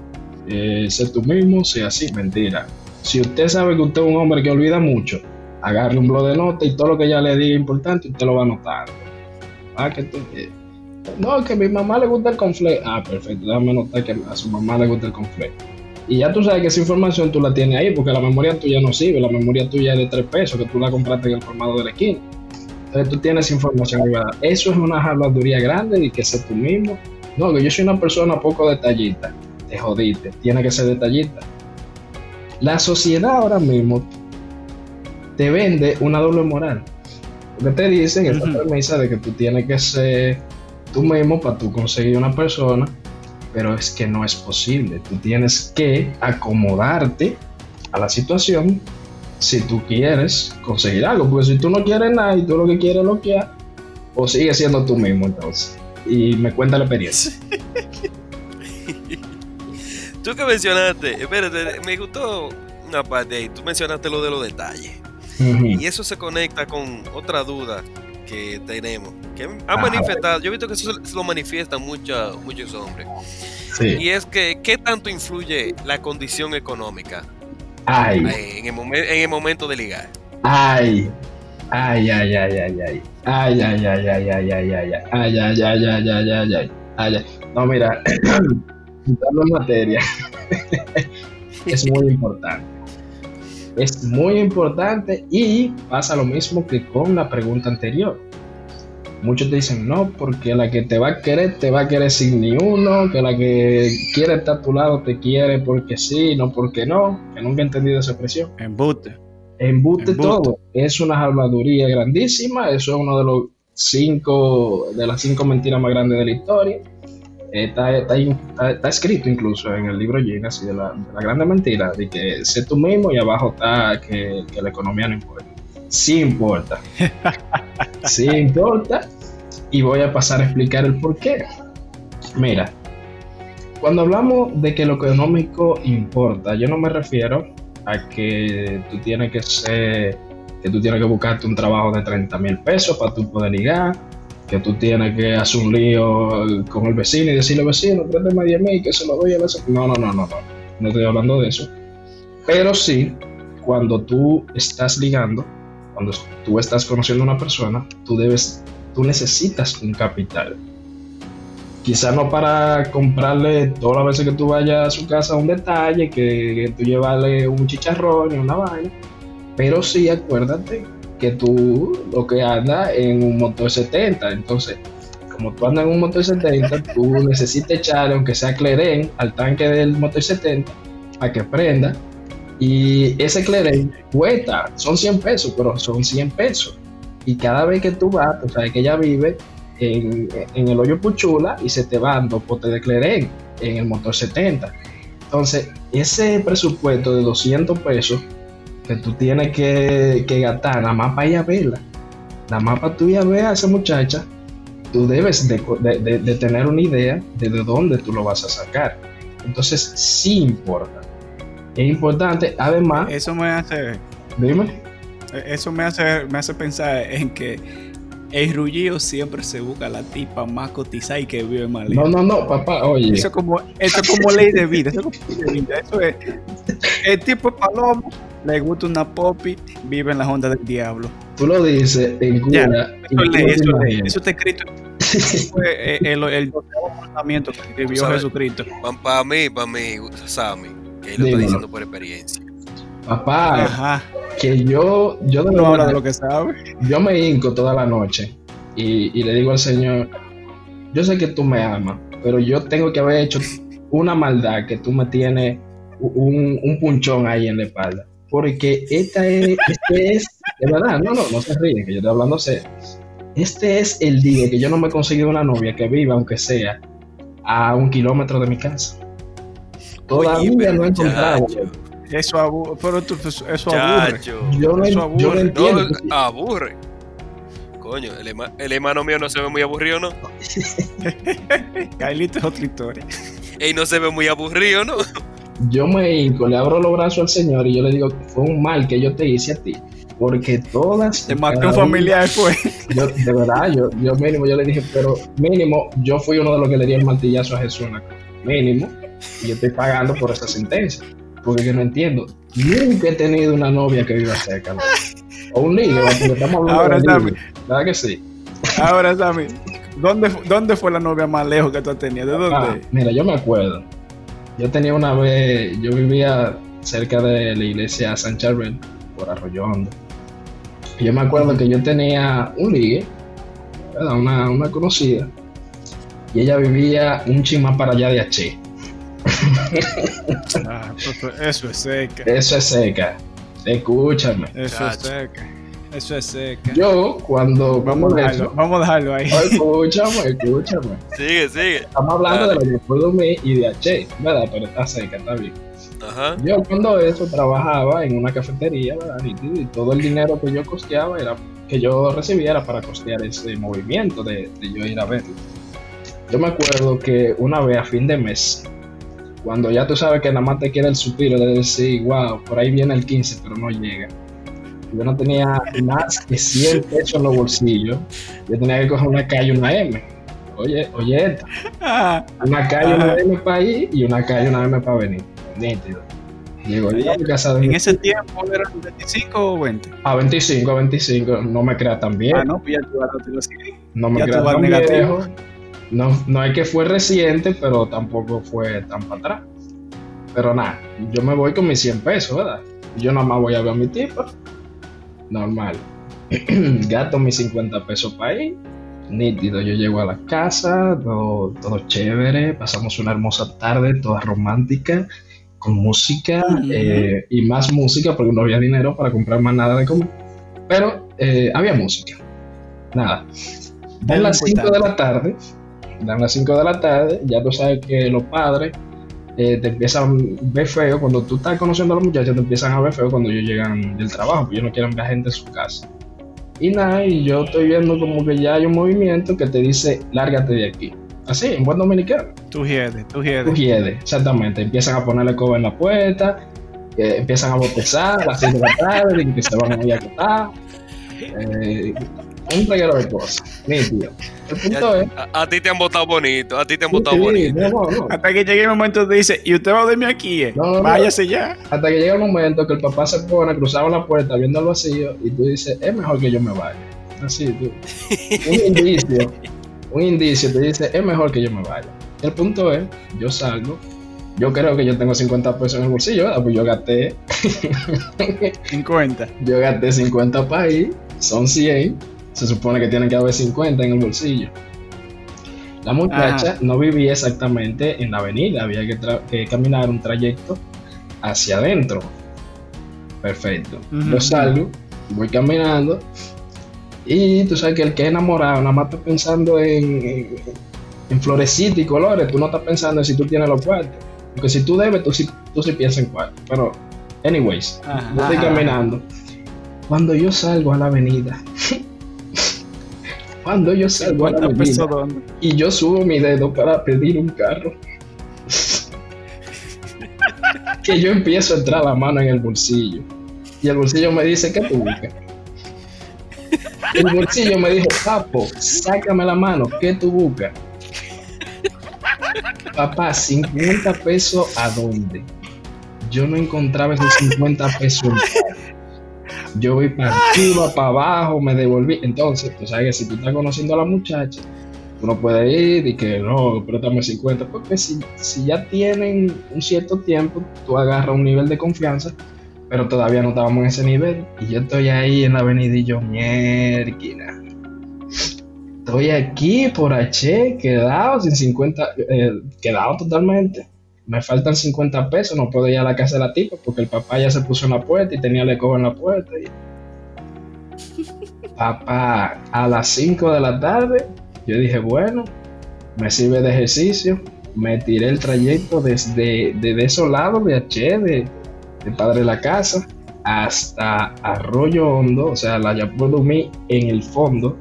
eh, sé tú mismo, sea así, mentira. Si usted sabe que usted es un hombre que olvida mucho, agarre un blog de notas y todo lo que ella le diga importante, usted lo va a notar. Ah, que eh, no, que a mi mamá le gusta el confle. Ah, perfecto, déjame notar que a su mamá le gusta el confle. Y ya tú sabes que esa información tú la tienes ahí porque la memoria tuya no sirve, la memoria tuya es de tres pesos que tú la compraste en el formado de la esquina. Entonces tú tienes información ¿verdad? Eso es una habladuría grande y que sé tú mismo. No, que yo soy una persona poco detallista. Te jodiste, tiene que ser detallista. La sociedad ahora mismo te vende una doble moral. Porque te dicen esta premisa de que tú tienes que ser tú mismo para tú conseguir una persona, pero es que no es posible. Tú tienes que acomodarte a la situación si tú quieres conseguir algo. Porque si tú no quieres nada y tú lo que quieres es lo que o sigue siendo tú mismo entonces. Y me cuenta la experiencia. tú que mencionaste, espérate, me gustó una parte ahí. Tú mencionaste lo de los detalles. Y eso se conecta con otra duda que tenemos, que han manifestado, yo he visto que eso lo manifiestan muchos muchos hombres. Y es que, ¿qué tanto influye la condición económica ay. En, el en el momento de ligar? Ay, ay, ay, ay, ay, ay. Ay, ay, ay, ay, ay, ay, ay, ay, ay, ay, ay, ay, ay, ay, No, mira, en materia, es muy importante es muy importante y pasa lo mismo que con la pregunta anterior. Muchos te dicen no, porque la que te va a querer te va a querer sin ni uno, que la que quiere estar a tu lado te quiere porque sí, no porque no, que nunca he entendido esa expresión. Embute. Embute, todo. Es una habladuría grandísima, eso es uno de los cinco, de las cinco mentiras más grandes de la historia Está, está, escrito incluso en el libro Gina, así de la, de la grande mentira, de que sé tú mismo y abajo está que, la economía no importa. Sí importa. sí importa. Y voy a pasar a explicar el por qué. Mira, cuando hablamos de que lo económico importa, yo no me refiero a que tú tienes que ser, que tú tienes que buscarte un trabajo de 30 mil pesos para tú poder ligar, que tú tienes que hacer un lío con el vecino y decirle vecino, préstame 10 mil que se lo doy a la... No, no, no, no, no, no estoy hablando de eso. Pero sí, cuando tú estás ligando, cuando tú estás conociendo a una persona, tú debes, tú necesitas un capital. Quizá no para comprarle todas las veces que tú vayas a su casa un detalle, que, que tú llevarle un chicharrón y una vaina, pero sí acuérdate que tú lo que andas en un motor 70. Entonces, como tú andas en un motor 70, tú necesitas echarle, aunque sea cleren, al tanque del motor 70 para que prenda. Y ese cleren cuesta, son 100 pesos, pero son 100 pesos. Y cada vez que tú vas, tú sabes que ella vive en, el hoyo Puchula y se te van dos potes de cleren en el motor 70. Entonces, ese presupuesto de 200 pesos que tú tienes que, gastar nada más para ir a verla, nada más para tú ir a ver a esa muchacha, tú debes de, tener una idea de, de dónde tú lo vas a sacar. Entonces, sí importa. Es importante, además... Eso me hace... Dime. Eso me hace, me hace pensar en que el rullido siempre se busca la tipa más cotizada y que vive mal. No, no, no, papá, oye. Eso es como, eso es como ley de vida. Eso es como ley de vida. Eso es. El tipo es palomo, le gusta una popi, vive en la onda del diablo. Tú lo dices en cura. eso, es ley, eso, eso está escrito. fue eh, el, el, mandamiento que escribió Jesucristo. Para mí, para mí, Sammy, que él lo está diciendo por experiencia. Papá, que yo, yo de, no de lo que sabe. Yo me hinco toda la noche y, y le digo al Señor, yo sé que tú me amas, pero yo tengo que haber hecho una maldad que tú me tienes un, un punchón ahí en la espalda porque esta es, este es, de verdad, no, no, no se ríen, que yo estoy hablando serio. Este es el día que yo no me he conseguido una novia que viva, aunque sea, a un kilómetro de mi casa. Todavía no he encontrado. Eso aburre, pero pues, eso aburre. Yo no, eso aburre. Yo no entiendo. aburre. Coño, el, el, hermano mío no se ve muy aburrido, ¿no? Kailito es otra historia. Ey, no se ve muy aburrido, ¿no? Yo me hinco, le abro los brazos al Señor y yo le digo, fue un mal que yo te hice a ti. Porque todas. Te un familiar fue. Yo, de verdad, yo, yo mínimo, yo le dije, pero mínimo, yo fui uno de los que le di el martillazo a Jesús. Mínimo. Y yo estoy pagando por esa sentencia. Porque yo no entiendo. Nunca he tenido una novia que viva cerca. O un ligue, porque estamos hablando Ahora, Sammy. ¿Verdad que sí? Ahora, Sammy. ¿Dónde, ¿Dónde fue la novia más lejos que tú has tenido? ¿De dónde? Ah, mira, yo me acuerdo. Yo tenía una vez, yo vivía cerca de la iglesia San Charbel, por Arroyo Hondo. Y yo me acuerdo que yo tenía un ligue, una, una conocida, y ella vivía un chimán para allá de H. Ah, pues, eso es seca. Eso es seca. Escúchame. Eso es seca. Eso es seca. Yo, cuando. Vamos a dejarlo, vamos a dejarlo ahí. escúchame, escúchame. Sigue, sigue. Estamos hablando de lo que fue dormir y de H, ¿verdad? Pero está seca, está bien. Ajá. Yo cuando eso trabajaba en una cafetería, ¿verdad? Y, todo el dinero que yo costeaba era que yo recibiera para costear ese movimiento de, de yo ir a verlo. Yo me acuerdo que una vez a fin de mes cuando ya tú sabes que nada más te queda el suspiro de decir, wow, por ahí viene el 15, pero no llega. Yo no tenía más que 100 pesos en los bolsillos. Yo tenía que coger una y una M. Oye, oye. Ah. Una y una M para ir y una y una M para venir. Nítido. Llego yo a mi casa de ¿En ese tiempo eran 25 o 20? A 25, a 25. No me crea tan bien. Ah, no, pues ya tú vas a No me crea tan negativo. No, no es que fue reciente, pero tampoco fue tan para atrás. Pero nada, yo me voy con mis 100 pesos, ¿verdad? Yo nada más voy a ver a mi tipo. Normal. Gato mis 50 pesos para ir. Nítido, yo llego a la casa, todo, todo chévere, pasamos una hermosa tarde, toda romántica, con música eh, y más música porque no había dinero para comprar más nada de comer. Pero eh, había música. Nada. A las 5 de la tarde, dan las 5 de la tarde, ya tú sabes que los padres eh, te empiezan a ver feo, cuando tú estás conociendo a los muchachos, te empiezan a ver feo cuando ellos llegan del trabajo, porque ellos no quieren ver a gente en su casa. Y nada, y yo estoy viendo como que ya hay un movimiento que te dice, lárgate de aquí. Así, en buen dominicano. Tú hiedes, tú hiedes. Tú hiedes, exactamente. Empiezan a ponerle coba en la puerta, empiezan a botezar a las 5 de la tarde, y que se van a ir a acotar. Eh, un reguero de cosas. Nítido. El punto es. A, ti te han votado bonito. A ti te han votado bonito. Hasta que llegue el momento te dice, y usted va a dormir aquí, eh? váyase ya. Hasta que llega el momento que el papá se pone cruzado la puerta viendo el vacío y tú dices, es mejor que yo me vaya. Así, tú. un indicio. Un indicio te dice, es mejor que yo me vaya. El punto es, yo salgo. Yo creo que yo tengo 50 pesos en el bolsillo, ¿verdad? Pues yo gasté. 50. Yo gasté 50 para ir, son 100 se supone que tienen que haber 50 en el bolsillo. La muchacha no vivía exactamente en la avenida, había que, caminar un trayecto hacia adentro. Perfecto. Yo salgo, voy caminando y tú sabes que el que es enamorado nada más está pensando en, en, florecitas y colores, tú no estás pensando en si tú tienes los cuartos. Porque si tú debes, tú sí, tú sí piensas en cuartos. Pero, anyways, yo estoy caminando. Cuando yo salgo a la avenida, cuando yo salgo a la y yo subo mi dedo para pedir un carro, que yo empiezo a entrar la mano en el bolsillo. Y el bolsillo me dice, ¿qué tú buscas? El bolsillo me dijo, papo, sácame la mano, ¿qué tú buscas? Papá, 50 pesos a dónde? Yo no encontraba esos 50 pesos. Yo voy para arriba, para abajo, me devolví. Entonces, tú sabes que si tú estás conociendo a la muchacha, tú no puedes ir y que no, préstame 50, porque si, si ya tienen un cierto tiempo, tú agarras un nivel de confianza, pero todavía no estábamos en ese nivel. Y yo estoy ahí en la avenida y yo, mierda. Estoy aquí por H, quedado sin 50, eh, quedado totalmente me faltan 50 pesos, no puedo ir a la casa de la tipa porque el papá ya se puso en la puerta y tenía el eco en la puerta. Papá, a las 5 de la tarde, yo dije, bueno, me sirve de ejercicio, me tiré el trayecto desde de esos lados de H, de, Padre de la Casa, hasta Arroyo Hondo, o sea, la ya puedo dormir en el fondo,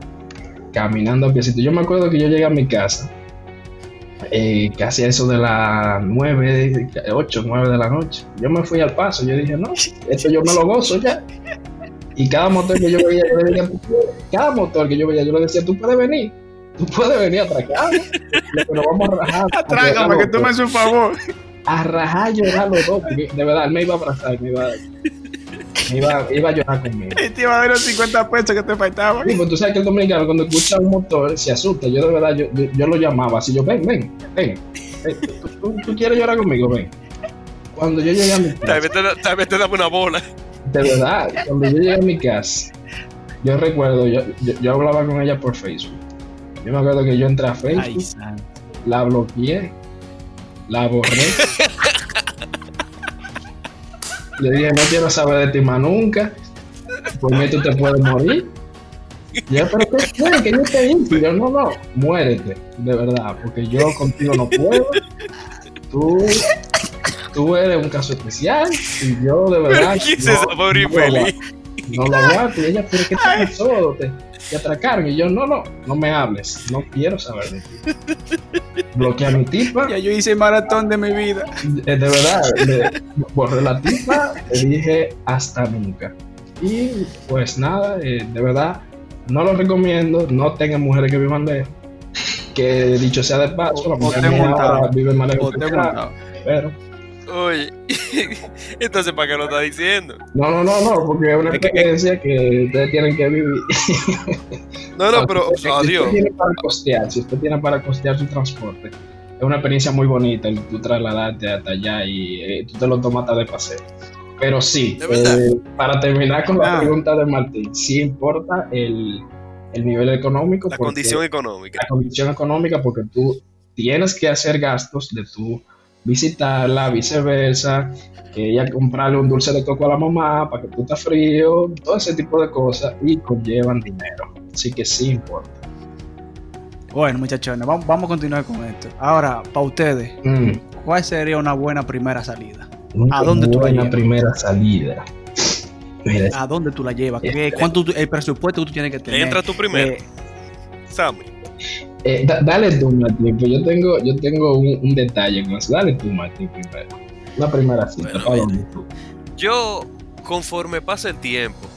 caminando a piecito. Yo me acuerdo que yo llegué a mi casa eh, casi a eso de las 9, 8, 9 de la noche. Yo me fui al paso, yo dije, no, esto yo me lo gozo ya. Y cada motor que yo veía, yo le decía, cada motor que yo veía, yo le decía, tú puedes venir, tú puedes venir a atracar, pero vamos a rajar. Atrágame, que tú me haces un favor. A rajar llorar los dos, porque de verdad, él me iba a abrazar, me iba a Iba, iba a llorar conmigo. Y te iba a dar los 50 pesos que te faltaban. Sí, pues tú sabes que el dominicano cuando escucha un motor se asusta. Yo de verdad, yo, yo, lo llamaba así. Yo, ven, ven, ven. ¿Tú, quieres llorar conmigo? Ven. Cuando yo llegué a mi casa... Tal vez te, dame una bola. De verdad, cuando yo llegué a mi casa, yo recuerdo, yo, yo, hablaba con ella por Facebook. Yo me acuerdo que yo entré a Facebook, la bloqueé, la borré. Le dije, no quiero saber de ti más nunca. Por mí tú te puedes morir. Y yo, pero ¿qué quieres? Que yo te hice. yo, no, no, muérete, de verdad, porque yo contigo no puedo. Tú, tú eres un caso especial y yo de verdad. ¿Quién no, esa pobre infeliz? No, lo aguanto. Y ella, pero ¿qué te pasó? Te, te atracaron. Y yo, no, no, no me hables. No quiero saber de ti. Bloquea a mi tipa. Ya yo hice maratón de mi vida. De, verdad, le, borré la tipa, le dije hasta nunca. Y pues nada, eh, de verdad, no lo recomiendo. No tengan mujeres que vivan lejos. Que dicho sea de paso, la mujer vive más lejos pero Uy, entonces ¿para qué lo está diciendo? No, no, no, no, porque es una experiencia que ustedes tienen que vivir. No, no, pero adiós. Si usted tiene para costear, si usted tiene para costear su transporte, es una experiencia muy bonita el tú trasladarte hasta allá y eh, tú te lo tomas de paseo. Pero sí, eh, para terminar con la ah. pregunta de Martín, sí importa el, el nivel económico. La condición económica. La condición económica porque tú tienes que hacer gastos de tu visitarla, viceversa, que ella comprarle un dulce de coco a la mamá para que tú estés frío, todo ese tipo de cosas y conllevan dinero. Así que sí importa. Bueno, muchachones, vamos, a continuar con esto. Ahora, para ustedes, mm. ¿cuál sería una buena primera salida? ¿A dónde tú la llevas? primera salida. ¿A dónde tú la llevas? Eh, ¿Cuánto el presupuesto que tú tienes que tener? Entra tú primero. Eh, Sammy. Eh, dale tú, Martín, pues yo tengo, yo tengo un, detalle con eso. Dale tú, Martín, primero. La primera cita. yo, conforme pasa el tiempo,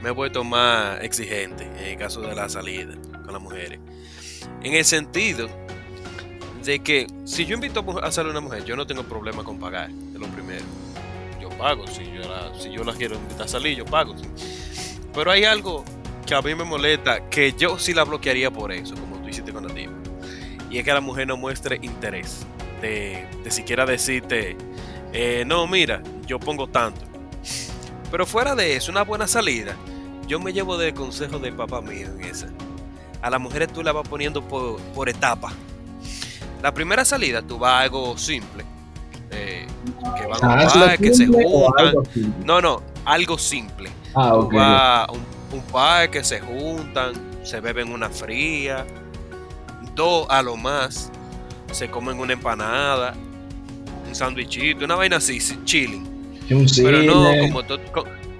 me he vuelto más exigente en el caso de la salida con las mujeres. En el sentido de que si yo invito a salir a una mujer, yo no tengo problema con pagar, es lo primero. Yo pago, si yo la, si yo la quiero invitar a salir, yo pago. Pero hay algo que a mí me molesta, que yo sí la bloquearía por eso, Y es que la mujer no muestre interés de, de siquiera decirte, eh, no, mira, yo pongo tanto. Pero fuera de eso, una buena salida, yo me llevo de consejo de papá mío en esa. A las mujeres tú la vas poniendo por, por etapas. La primera salida tú vas a algo simple. Eh, que van a un ah, que se juntan. No, no, algo simple. Ah, okay. a un, un par que se juntan, se beben una fría, dos a lo más se comen una empanada, un sándwichito, una vaina así, chilling. Pero no, como todo.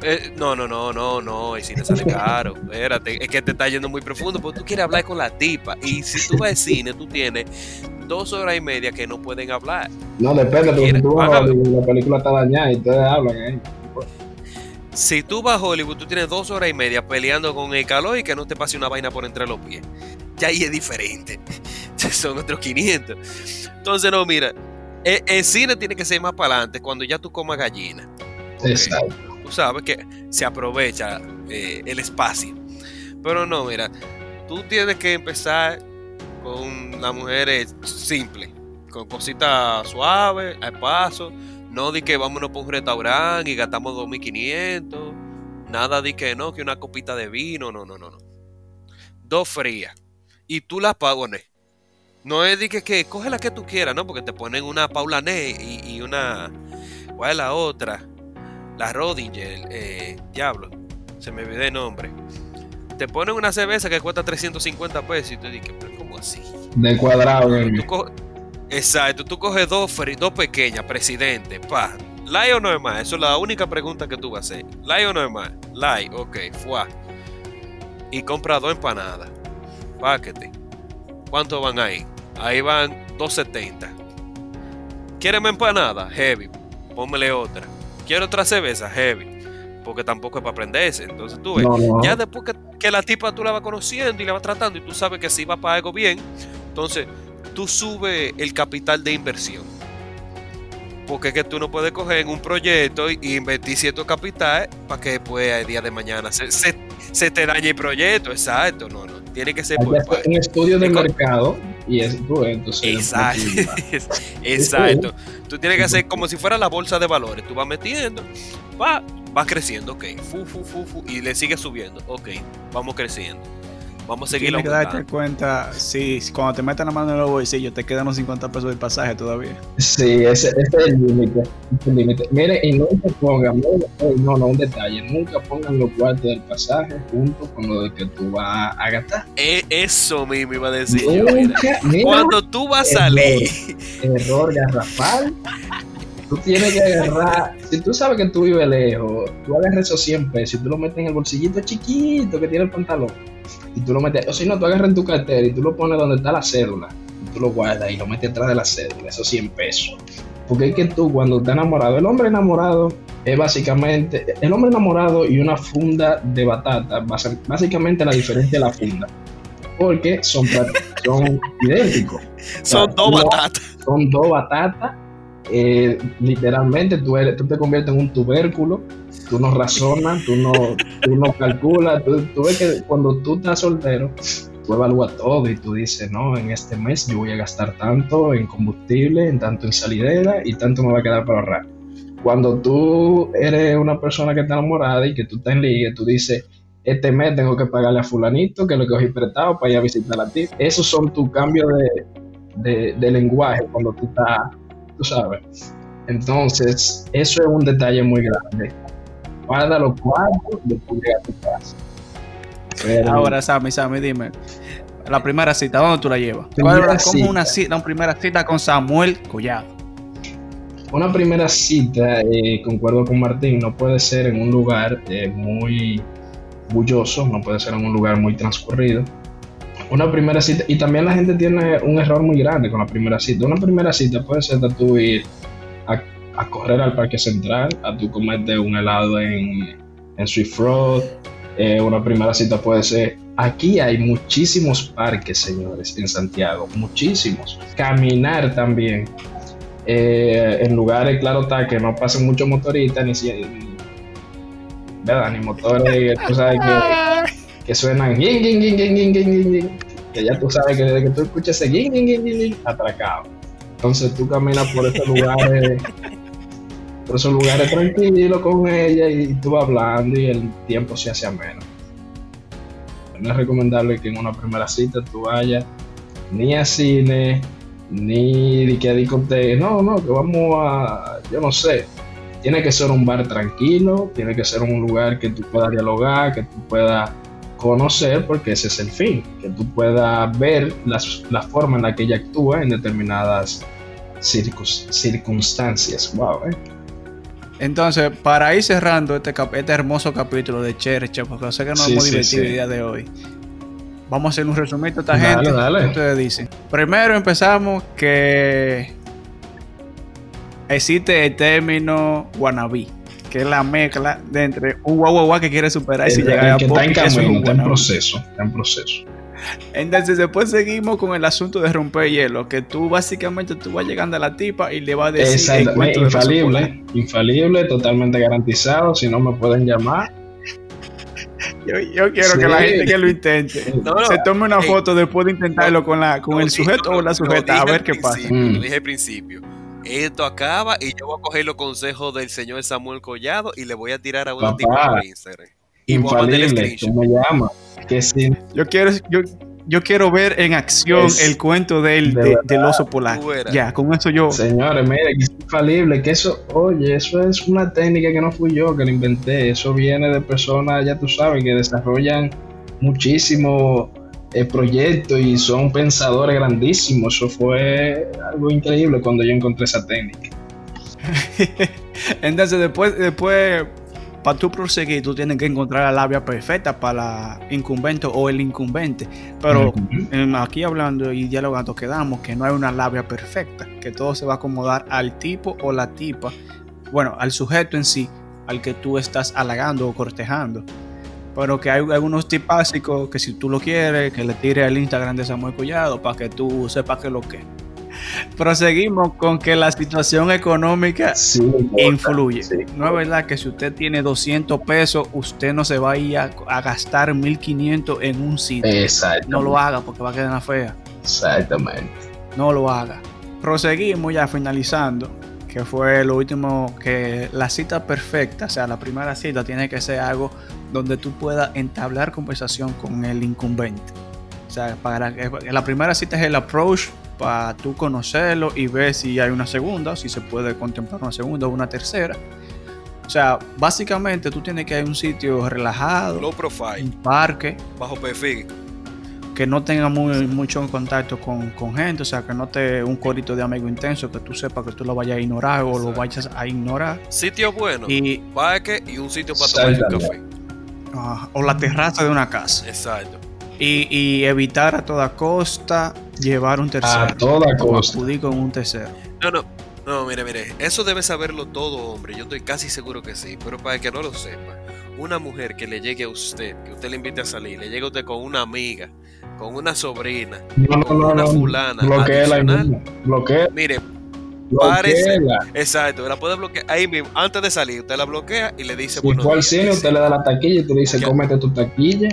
Eh, no, no, no, no, no, el cine sale caro. Espérate, es que te está yendo muy profundo porque tú quieres hablar con la tipa. Y si tú vas al cine, tú tienes dos horas y media que no pueden hablar. No, depende, porque si tú vas a la película está dañada y ustedes hablan ahí. Si tú vas a Hollywood, tú tienes dos horas y media peleando con el calor y que no te pase una vaina por entre los pies ya ahí es diferente. Son otros 500. Entonces, no, mira, el, e, cine tiene que ser más para adelante cuando ya tú comas gallina. Exacto. Tú sabes que se aprovecha eh, el espacio. Pero no, mira, tú tienes que empezar con las mujeres simples, con cositas suaves, al paso. No di que vámonos por un restaurante y gastamos 2.500. Nada di que no, que una copita de vino. No, no, no, no. Dos frías y tú la pagones. No es de que, que, coge la que tú quieras, ¿no? Porque te ponen una Paula y, y una. ¿Cuál es la otra? La Rodinger, eh, diablo. Se me olvidó el nombre. Te ponen una cerveza que cuesta 350 pesos y tú dices, pero ¿cómo así? De cuadrado, Exacto, tú coges dos, dos pequeñas, presidente, pa. ¿Lai o no es más? Eso es la única pregunta que tú vas a hacer. ¿Lai o no es más? Lai, ok, fuá. Y compra dos empanadas paquete. ¿Cuántos van ahí? Ahí van 270. ¿Quieres empanada? Heavy. Póngale otra. ¿Quiero otra cerveza? Heavy. Porque tampoco es para aprenderse. Entonces tú ves, ya después que, la tipa tú la vas conociendo y la vas tratando y tú sabes que si va para algo bien, entonces tú subes el capital de inversión. Porque es que tú no puedes coger en un proyecto y invertir cierto capital para que después el día de mañana se, se, te dañe el proyecto. Exacto, no, no. Tiene que ser por un estudio de mercado y es entonces exacto. exacto. Tú tienes que hacer como si fuera la bolsa de valores. Tú vas metiendo va va creciendo ok. Fu, fu, fu, fu, y le sigue subiendo. Ok vamos creciendo Vamos a seguir Tienes que darte cuenta, si cuando te metan la mano en los bolsillos te quedan los 50 pesos del pasaje todavía. Sí, ese, ese es el límite. Mire, y nunca pongan, no, no, un detalle, nunca pongan los cuartos del pasaje junto con lo de que tú vas a gastar. E, eso mismo iba a decir cuando tú vas a salir. Error garrafal. Tú tienes que agarrar, si tú sabes que tú vives lejos, tú agarras esos 100 pesos y tú lo metes en el bolsillito chiquito que tiene el pantalón y tú lo metes, o si no, tú agarras en tu cartera y tú lo pones donde está la cédula, y tú lo guardas y lo metes atrás de la cédula, esos 100 pesos. Porque es que tú cuando estás enamorado, el hombre enamorado es básicamente, el hombre enamorado y una funda de batata, básicamente la diferencia de la funda. Porque son, son idénticos. Son dos batatas. Son dos batatas. Eh, literalmente tú, eres, tú te conviertes en un tubérculo tú no razonas, tú no, tú no calculas, tú, ves que cuando tú estás soltero, tú evalúas todo y tú dices, no, en este mes yo voy a gastar tanto en combustible, en tanto en salidera y tanto me va a quedar para ahorrar. Cuando tú eres una persona que está enamorada y que tú estás en liga, tú dices, este mes tengo que pagarle a fulanito que lo que cogí prestado para ir a visitar a ti. Esos son tus cambios de, de lenguaje cuando tú estás, tú sabes. Entonces, eso es un detalle muy grande guarda los cuartos después llega a tu casa. Ahora, Sammy, Sammy, dime. La primera cita, ¿dónde tú la llevas? ¿Cuál es como una cita, una primera cita con Samuel Collado? Una primera cita, eh, concuerdo con Martín, no puede ser en un lugar eh, muy bulloso, no puede ser en un lugar muy transcurrido. Una primera cita, y también la gente tiene un error muy grande con la primera cita. Una primera cita puede ser de tú ir a a correr al Parque Central, a tu comerte un helado en, en Swift Road. Eh, una primera cita puede ser. Aquí hay muchísimos parques, señores, en Santiago, muchísimos. Caminar también. Eh, en lugares, claro está, que no pasen muchos motoristas, ni, ¿verdad? ni motores, tú sabes que, que suenan que ya tú sabes que desde que tú escuchas ese atracado. Entonces tú caminas por estos lugares por esos lugares tranquilos con ella y tú vas hablando y el tiempo se hace ameno. No es recomendable que en una primera cita tú vayas ni a cine, ni que a discoteca, no, no, que vamos a, yo no sé, tiene que ser un bar tranquilo, tiene que ser un lugar que tú puedas dialogar, que tú puedas conocer, porque ese es el fin, que tú puedas ver las, la forma en la que ella actúa en determinadas circunstancias. Wow, ¿eh? Entonces, para ir cerrando este, este hermoso capítulo de Chercha, porque sé que nos hemos divertido el día de hoy, vamos a hacer un resumen de esta gente. Dale. ustedes dicen? Primero empezamos que existe el término wannabe, que es la mezcla de entre un guau que quiere superar y si llega a que está en camino, está en proceso, está en proceso. Entonces después seguimos con el asunto de romper hielo, que tú básicamente tú vas llegando a la tipa y le vas a decir infalible, infalible, totalmente garantizado, si no me pueden llamar. Yo, quiero que la gente que lo intente se tome una foto después de intentarlo con la con el sujeto o la sujeta a ver qué pasa. Lo mm. dije al principio. Esto acaba y yo voy a coger los consejos del señor Samuel Collado y le voy a tirar a una tipa por Instagram. Infalible, ¿cómo llama? Que sí. Yo quiero, yo, yo quiero ver en acción el cuento del, del oso polar. Ya, con eso yo. Señores, mire, que es infalible, que eso, oye, eso es una técnica que no fui yo que la inventé. Eso viene de personas, ya tú sabes, que desarrollan muchísimo eh, proyecto y son pensadores grandísimos. Eso fue algo increíble cuando yo encontré esa técnica. Entonces, después, después para tú proseguir, tú tienes que encontrar la labia perfecta para la incumbente o el incumbente. Pero aquí hablando y dialogando quedamos que no hay una labia perfecta, que todo se va a acomodar al tipo o la tipa, bueno, al sujeto en sí, al que tú estás halagando o cortejando. Pero que hay algunos tipásicos que si tú lo quieres, que le tire al Instagram de Samuel Collado para que tú sepas que lo que Proseguimos con que la situación económica influye. No es verdad que si usted tiene 200 pesos, usted no se va a ir a, gastar 1500 en un sitio. No lo haga porque va a quedar fea. Exactamente. No lo haga. Proseguimos ya finalizando, que fue lo último, que la cita perfecta, o sea, la primera cita tiene que ser algo donde tú puedas entablar conversación con el incumbente. O sea, para la primera cita es el approach para tú conocerlo y ver si hay una segunda, si se puede contemplar una segunda o una tercera. O sea, básicamente tú tienes que ir a un sitio relajado, low profile, un parque, bajo perfil, que no tenga muy, mucho contacto con, gente, o sea, que no te un corito de amigo intenso, que tú sepas que tú lo vayas a ignorar o lo vayas a ignorar. Sitio bueno, y parque y un sitio para tomar un café. O la terraza de una casa. Exacto. Y, evitar a toda costa llevar un tercero. A toda costa. con un tercero. No, no. No, mire, mire. Eso debe saberlo todo, hombre. Yo estoy casi seguro que sí. Pero para que no lo sepa, una mujer que le llegue a usted, que usted le invite a salir, le llegue a usted con una amiga, con una sobrina, con una fulana. Bloquea Bloquea. Mire, Parece, exacto, la puede bloquear ahí mismo, antes de salir, usted la bloquea y le dice, bueno, al cine, usted le da la taquilla y te dice, cómete tu taquilla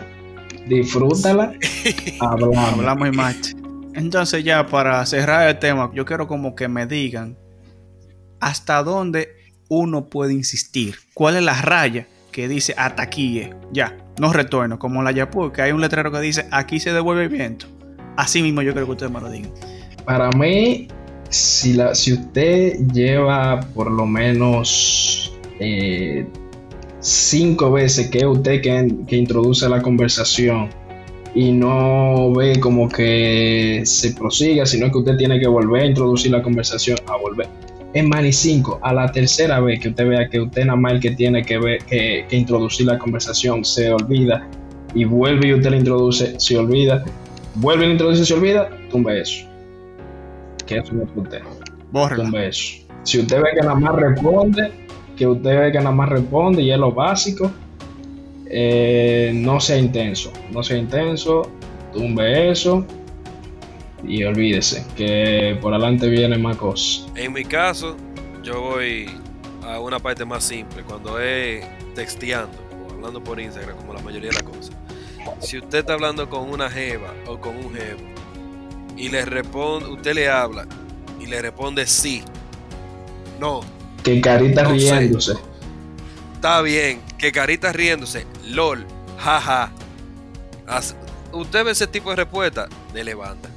disfrútala. Hablamos. Hablamos y más. Entonces ya para cerrar el tema, yo quiero como que me digan hasta dónde uno puede insistir. ¿Cuál es la raya que dice hasta aquí Ya, no retorno, como la Yapur, que hay un letrero que dice aquí se devuelve el viento. Así mismo yo creo que ustedes me lo digan. Para mí, si, la, si usted lleva por lo menos eh, cinco veces que usted que, introduce la conversación y no ve como que se prosiga, sino que usted tiene que volver a introducir la conversación, a volver. Es más, ni cinco. A la tercera vez que usted vea que usted nada más el que tiene que, ver, que, introducir la conversación se olvida y vuelve y usted la introduce, se olvida, vuelve y la introduce, se olvida, tumbe eso. Que eso no es usted. Tumbe eso. Si usted ve que nada más responde, que usted ve que nada más responde y es lo básico. Eh, no sea intenso, no sea intenso, tumbe eso y olvídese que por adelante viene más cosas. En mi caso, yo voy a una parte más simple, cuando es texteando o hablando por Instagram, como la mayoría de las cosas. Si usted está hablando con una jeva o con un jevo y le responde, usted le habla y le responde sí, no, que carita riéndose. Está bien, que carita riéndose. LOL, jaja. Usted ve ese tipo de respuesta, de levanta.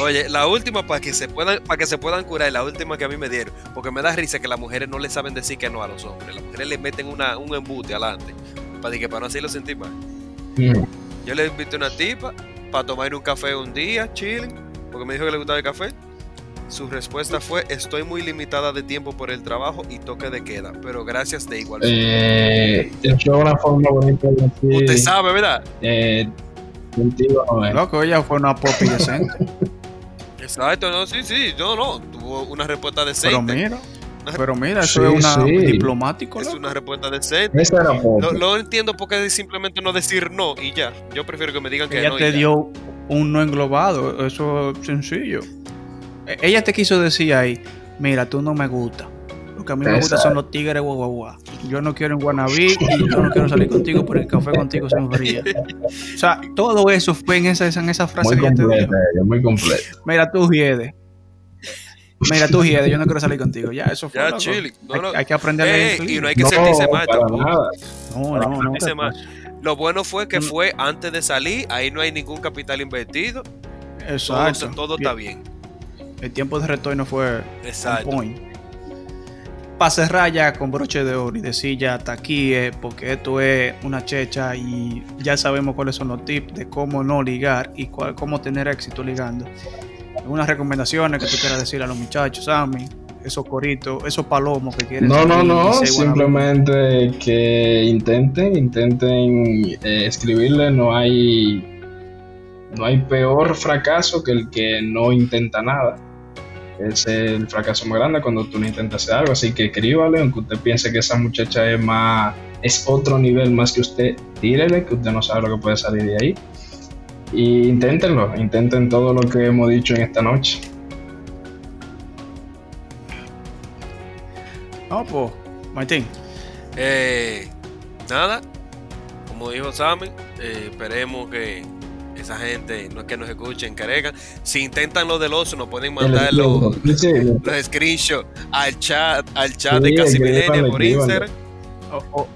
Oye, la última para que se puedan, para que se puedan curar, la última que a mí me dieron, porque me da risa que las mujeres no le saben decir que no a los hombres. Las mujeres le meten una, un embute adelante. Para que para no hacerlo sentir mal. Mm. Yo le invité a una tipa para tomar un café un día, chilling, porque me dijo que le gustaba el café. Su respuesta fue, estoy muy limitada de tiempo por el trabajo y toque de queda, pero gracias de igual eh, una forma bonita de decir, Usted sabe, ¿verdad? Eh, contigo no Loco, ella fue una popi decente. Exacto, no, sí, sí, no, no, tuvo una respuesta decente. Pero mira, pero mira, eso es una diplomático. Es una respuesta decente. Lo, entiendo porque simplemente no decir no y ya. Yo prefiero que me digan que ella no. Ella te dio un no englobado, eso es sencillo. Eh, ella te quiso decir ahí, mira, tú no me gusta. Lo que a mí me gusta son los tigres guagua Yo no quiero en Guanabí y yo no quiero salir contigo por el café contigo se enfría. O sea, todo eso fue en esa, en esa frase muy que te dijo. Muy completo. Mira, tú Giede. Mira, tú Giede, yo no quiero salir contigo. Ya, eso fue. Ya, chile. hay, que aprender a leer. Y no hay que sentirse mal tampoco. No, no, no. Lo bueno fue que fue antes de salir, ahí no hay ningún capital invertido. Exacto. todo está bien el tiempo de retorno fue Exacto. point. Para cerrar ya con broche de oro y decir ya hasta aquí, eh, porque esto es una checha y ya sabemos cuáles son los tips de cómo no ligar y cómo tener éxito ligando. Algunas recomendaciones que tú quieras decir a los muchachos, Sammy, esos coritos, esos palomos que quieren. No, no, no, simplemente que intenten, intenten eh, escribirle, no hay no hay peor fracaso que el que no intenta nada. Es el fracaso más grande cuando tú no intentas hacer algo, así que escríbale, aunque usted piense que esa muchacha es más, es otro nivel más que usted, tírele, que usted no sabe lo que puede salir de ahí. Y inténtenlo, intenten todo lo que hemos dicho en esta noche. No, pues, Martín. Eh, nada, como dijo Sammy, eh, esperemos que esa gente no es que nos escuchen, careca. Si intentan lo del oso, nos pueden mandar los, screenshots al chat, al chat de Casi por Instagram. O,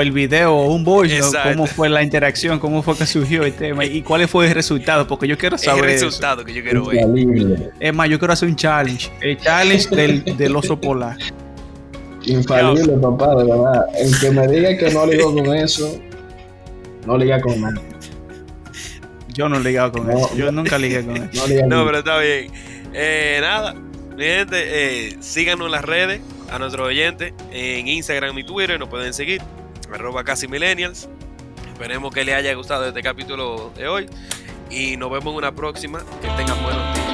el video o un voice, cómo fue la interacción, cómo fue que surgió el tema y cuál fue el resultado, porque yo quiero saber. El resultado que yo quiero ver. Es más, yo quiero hacer un challenge. El challenge del, del oso polar. Infalible, papá, de verdad. El que me diga que no ligo con eso, no liga con nada. Yo no he ligado con eso. Yo nunca ligué con eso. No, pero está bien. Eh, nada, gente, eh, síganos en las redes, a nuestros oyentes, en Instagram y Twitter, nos pueden seguir, arroba casi millennials. Esperemos que les haya gustado este capítulo de hoy y nos vemos en una próxima. Que tengan buenos días.